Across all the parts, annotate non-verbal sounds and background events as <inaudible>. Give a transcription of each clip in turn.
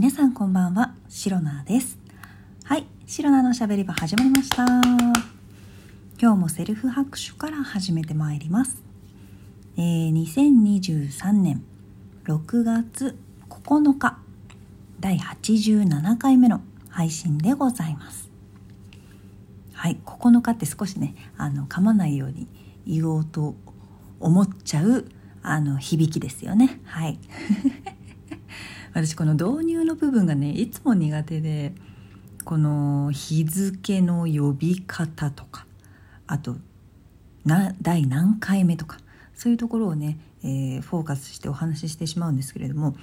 皆さんこんばんは、シロナです。はい、シロナのしゃべり場始まりました。今日もセルフ拍手から始めてまいります。えー、2023年6月9日、第87回目の配信でございます。はい、9日って少しね、あの、噛まないように言おうと思っちゃう、あの、響きですよね。はい。私この導入の部分がねいつも苦手でこの日付の呼び方とかあとな第何回目とかそういうところをね、えーフォーカスしてお話ししてしまうんですけれども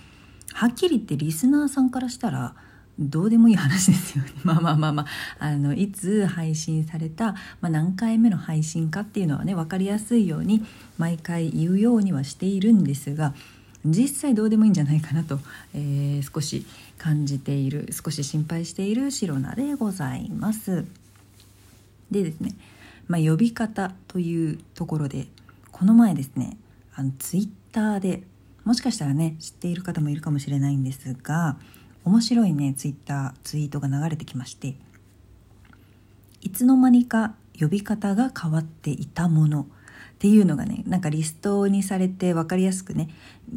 はっきり言ってリスナーさんからしたらどうでもいい話ですよね。<laughs> まあまあまあまあ、あの、いつ配信された、まあ、何回目の配信かっていうのはね、分かりやすいように毎回言うようにはしているんですが、実際どうでもいいんじゃないかなと、えー少し感じている少し心配しているシロナでございます。でですね、まあ、呼び方というところでこの前ですねあのツイッターでもしかしたらね知っている方もいるかもしれないんですが面白いねツイッターツイートが流れてきましていつの間にか呼び方が変わっていたものっていうのがねなんかリストにされて分かりやすくね、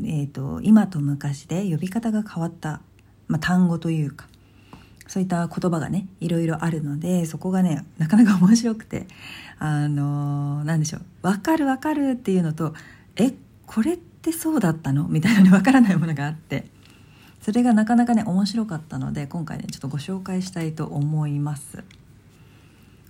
えー、と今と昔で呼び方が変わった、まあ、単語というかそういった言葉がねいろいろあるのでそこがねなかなか面白くてあのーなんでしょう分かる分かるっていうのとえこれってそうだったの？みたいなね分からないものがあってそれがなかなかね面白かったので今回ねちょっとご紹介したいと思います。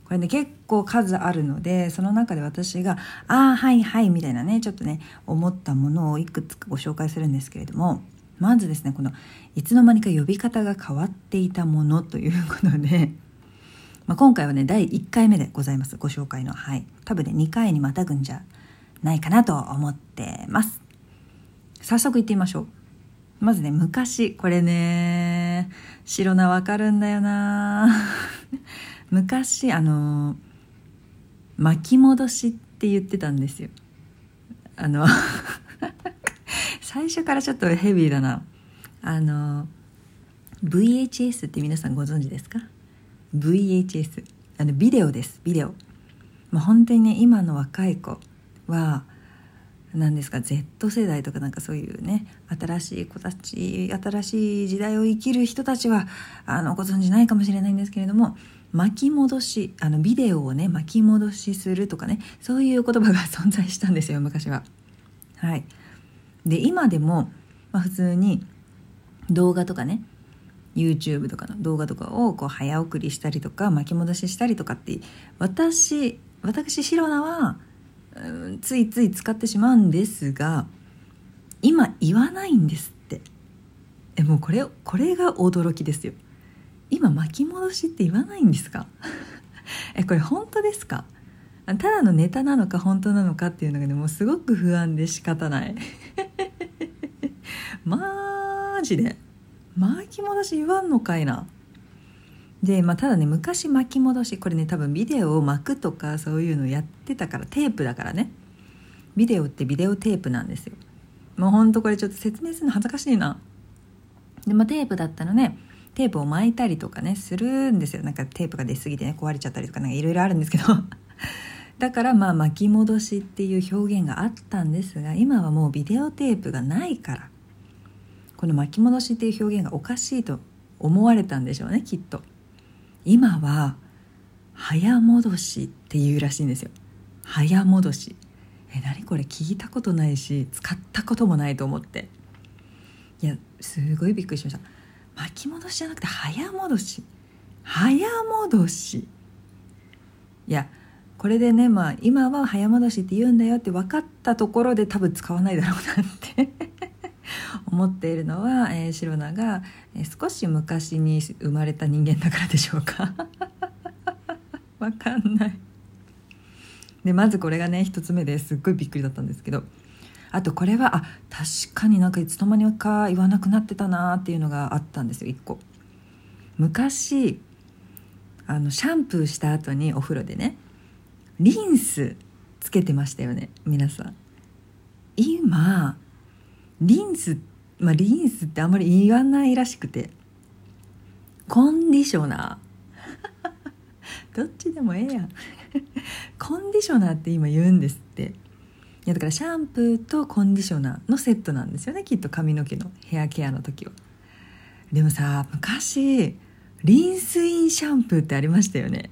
これね結構数あるのでその中で私が「ああはいはい」みたいなねちょっとね思ったものをいくつかご紹介するんですけれどもまずですねこのいつの間にか呼び方が変わっていたものということで、まあ、今回はね第1回目でございますご紹介の。はい。多分ね2回にまたぐんじゃないかなと思ってます。早速行ってみましょう。まずね昔。これね白菜わかるんだよな。昔あの巻き戻しって言ってたんですよ。あの <laughs> 最初からちょっとヘビーだな。あの VHS って皆さんご存知ですか？VHS あのビデオです。ビデオ、まあ、本当にね今の若い子は何ですか？Z 世代とかなんかそういうね新しい子たち新しい時代を生きる人たちはあのご存じないかもしれないんですけれども巻き戻しあのビデオをね巻き戻しするとかねそういう言葉が存在したんですよ昔は。はい、で今でも、まあ、普通に動画とかね YouTube とかの動画とかをこう早送りしたりとか巻き戻ししたりとかって私私シロナはうんついつい使ってしまうんですが今言わないんですって。えもうこれこれが驚きですよ。今巻き戻しって言わないんですか？<laughs> えこれ本当ですか？ただのネタなのか本当なのかっていうのがねもうすごく不安で仕方ない。<laughs> マジで？巻き戻し言わんのかいな？でまあただね昔巻き戻しこれね多分ビデオを巻くとかそういうのやってたからテープだからね。ビデオってビデオテープなんですよ。もうほんとこれちょっと説明するの恥ずかしいな。でまあテープだったのね。テープを巻いたりとかねするんですよ。なんかテープが出過ぎてね壊れちゃったりとかなんかいろいろあるんですけど。<laughs> だからまあ巻き戻しっていう表現があったんですが今はもうビデオテープがないからこの巻き戻しっていう表現がおかしいと思われたんでしょうねきっと。今は早戻しっていうらしいんですよ。早戻し。え何これ聞いたことないし使ったこともないと思って。いやすごいびっくりしました。巻き戻しじゃなくて早戻し。早戻し。いやこれでねまあ今は早戻しって言うんだよって分かったところで多分使わないだろうなって。<laughs> 思っているのは、えー、シロナが、えー少し昔に生まれた人間だからでしょうか。<laughs> わかんない。でまずこれがね一つ目ですっごいびっくりだったんですけど。あとこれはあ確かになんかいつの間にか言わなくなってたなっていうのがあったんですよ一個。昔あのシャンプーした後にお風呂でねリンスつけてましたよね皆さん。今リンスまあリンスってあんまり言わないらしくて。コンディショナー。<laughs> どっちでもええやん。コンディショナーって今言うんですって。やだからシャンプーとコンディショナーのセットなんですよね。きっと髪の毛のヘアケアの時は。でもさ昔リンスインシャンプーってありましたよね。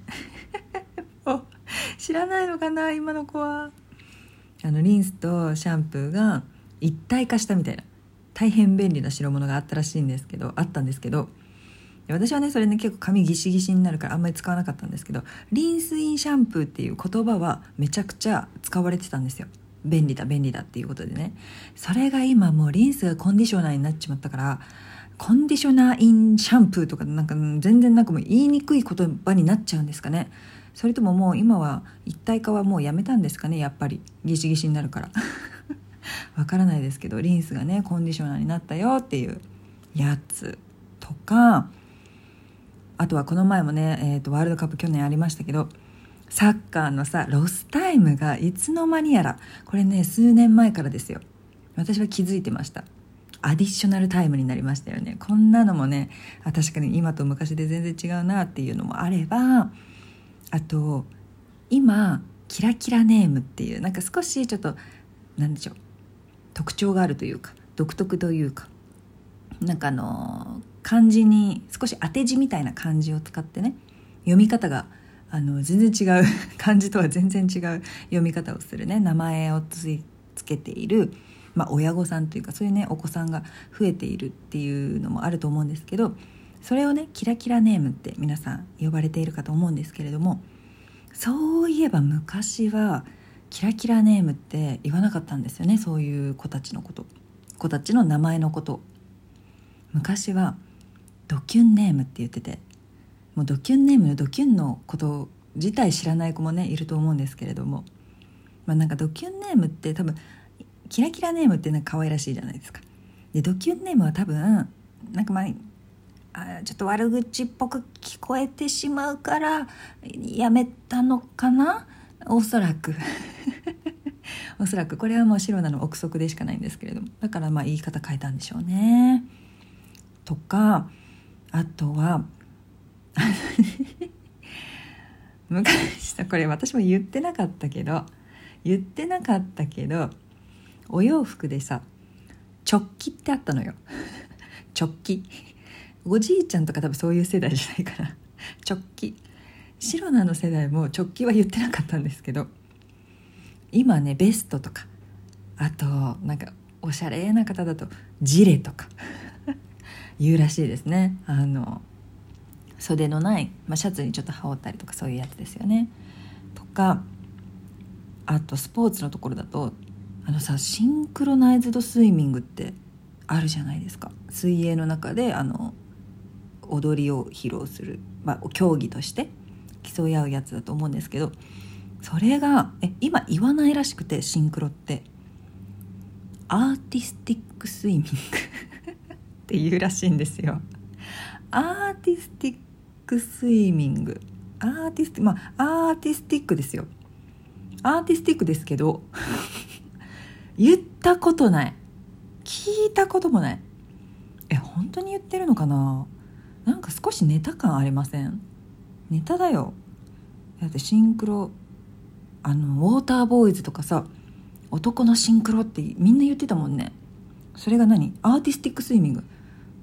<laughs> 知らないのかな今の子は。あのリンスとシャンプーが一体化したみたいな大変便利な代物があったらしいんですけどあったんですけど私はねそれね結構髪ギシギシになるからあんまり使わなかったんですけどリンスインシャンプーっていう言葉はめちゃくちゃ使われてたんですよ。便利だ便利だっていうことでね。それが今もうリンスがコンディショナーになっちまったからコンディショナーインシャンプーとかなんか全然なんかもう言いにくい言葉になっちゃうんですかね。それとももう今は一体化はもうやめたんですかねやっぱり。ギシギシになるから。<laughs> わからないですけどリンスがねコンディショナーになったよっていうやつ。とかあとはこの前もね、えーと、ワールドカップ去年ありましたけどサッカーのさロスタイムがいつの間にやらこれね数年前からですよ。私は気づいてました。アディショナルタイムになりましたよね。こんなのもねあ確かに今と昔で全然違うなっていうのもあればあと今キラキラネームっていうなんか少しちょっと何でしょう特徴があるというか独特というかなんかあの漢字に少し当て字みたいな漢字を使ってね読み方があの全然違う。漢字とは全然違う読み方をするね。名前をつけている、まあ、親御さんというかそういうねお子さんが増えているっていうのもあると思うんですけどそれをねキラキラネームって皆さん呼ばれているかと思うんですけれどもそういえば昔はキラキラネームって言わなかったんですよね。そういう子たちのこと。子たちの名前のこと。昔はドキュンネームって言っててもうドキュンネームのドキュンのこと自体知らない子もねいると思うんですけれども。まあなんかドキュンネームって多分キラキラネームってなんか可愛らしいじゃないですか。でドキュンネームは多分なんかまああちょっと悪口っぽく聞こえてしまうからやめたのかな？おそらく。<laughs> おそらく。これはもう白なの憶測でしかないんですけれども。だからまあ言い方変えたんでしょうね。とかあとは <laughs> 昔さこれ私も言ってなかったけど言ってなかったけどお洋服でさ直帰ってあったのよ。<laughs> 直帰おじいちゃんとか多分そういう世代じゃないかな。<laughs> 直帰白菜の世代も直帰は言ってなかったんですけど今ねベストとかあとなんかおしゃれな方だとジレとか言うらしいですね。あの袖のない、まあ、シャツにちょっと羽織ったりとかそういうやつですよね。とかあとスポーツのところだとあのさシンクロナイズドスイミングってあるじゃないですか。水泳の中であの踊りを披露する、まあ、競技として競い合うやつだと思うんですけどそれがえ今言わないらしくてシンクロって。アーティスティックスイミング <laughs> っていうらしいんですよ。アーティスティックスイミング。アーティスティまあアーティスティックですよ。アーティスティックですけど <laughs> 言ったことない。聞いたこともない。え本当に言ってるのかな？なんか少しネタ感ありません？ネタだよ。だってシンクロあのウォーターボーイズとかさ男のシンクロってみんな言ってたもんね。それが何？アーティスティックスイミング。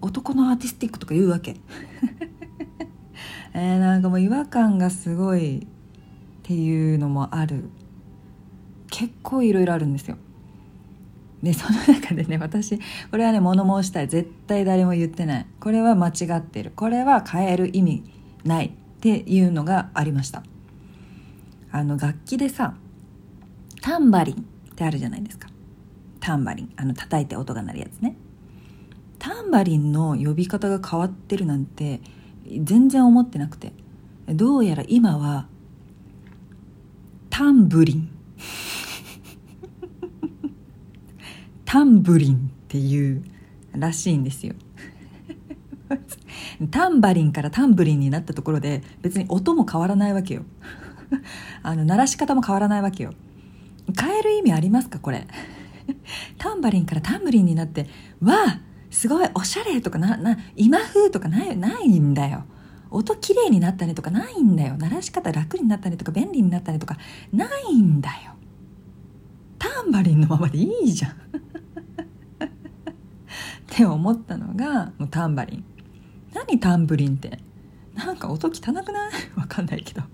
男のアーティスティックとか言うわけ。えー、なんかもう違和感がすごいっていうのもある。結構いろいろあるんですよ。でその中でね私これはね物申したい。絶対誰も言ってない。これは間違ってる。これは変える意味ないっていうのがありました。あの楽器でさタンバリンってあるじゃないですか。タンバリン。あの叩いて音が鳴るやつね。タンバリンの呼び方が変わってるなんて全然思ってなくて。どうやら今はタンブリン。<laughs> タンブリンっていうらしいんですよ。<laughs> タンバリンからタンブリンになったところで別に音も変わらないわけよ。<laughs> あの鳴らし方も変わらないわけよ。変える意味ありますかこれ？タンバリンからタンブリンになってわあすごいおしゃれとかなな今風とかないないんだよ。音きれいになったねとかないんだよ。鳴らし方楽になったねとか便利になったねとかないんだよ。タンバリンのままでいいじゃん。<laughs> って思ったのがもうタンバリン。何タンブリンって？なんか音汚くない？<laughs> わかんないけど。っ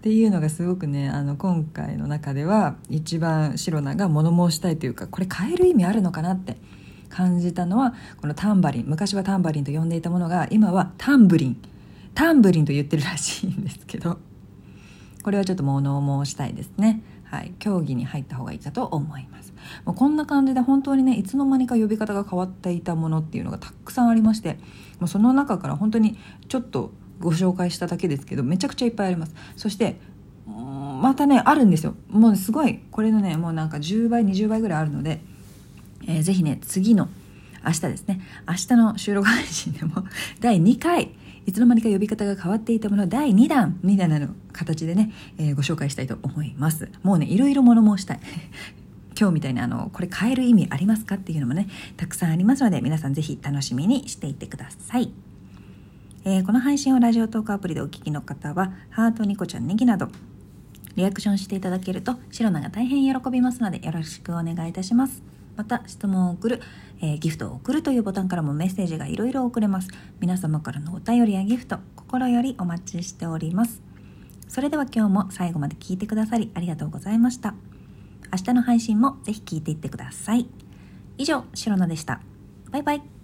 ていうのがすごくねあの今回の中では一番シロナが物申したいというかこれ変える意味あるのかなって感じたのはこのタンバリン昔はタンバリンと呼んでいたものが今はタンブリン。タンブリンと言ってるらしいんですけどこれはちょっと物申したいですね。はい。競技に入った方がいいかと思います。もうこんな感じで本当にねいつの間にか呼び方が変わっていたものっていうのがたくさんありましてもうその中から本当にちょっとご紹介しただけですけどめちゃくちゃいっぱいあります。そしてまたねあるんですよ。もうすごいこれのねもうなんか10倍20倍ぐらいあるので、えー、ぜひね次の明日ですね。明日の収録配信でも <laughs> 第2回いつの間にか呼び方が変わっていたもの第2弾みたいなの形でね、えー、ご紹介したいと思います。もうねいろいろ物申したい。<laughs> 今日みたいにあのこれ変える意味ありますかっていうのもねたくさんありますので皆さんぜひ楽しみにしていってください、えー、この配信をラジオトークアプリでお聞きの方はハートニコちゃんネギなどリアクションしていただけるとシロナが大変喜びますのでよろしくお願いいたします。また質問を送る、えー、ギフトを送るというボタンからもメッセージがいろいろ送れます。皆様からのお便りやギフト心よりお待ちしております。それでは今日も最後まで聞いてくださりありがとうございました。明日の配信もぜひ聞いていってください。以上シロナでした。バイバイ。